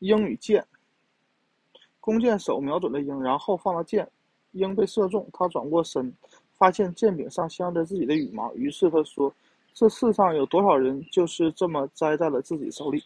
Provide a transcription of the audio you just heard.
鹰与箭弓箭手瞄准了鹰，然后放了箭，鹰被射中，他转过身，发现箭柄上镶着自己的羽毛，于是他说，这世上有多少人就是这么栽在了自己手里？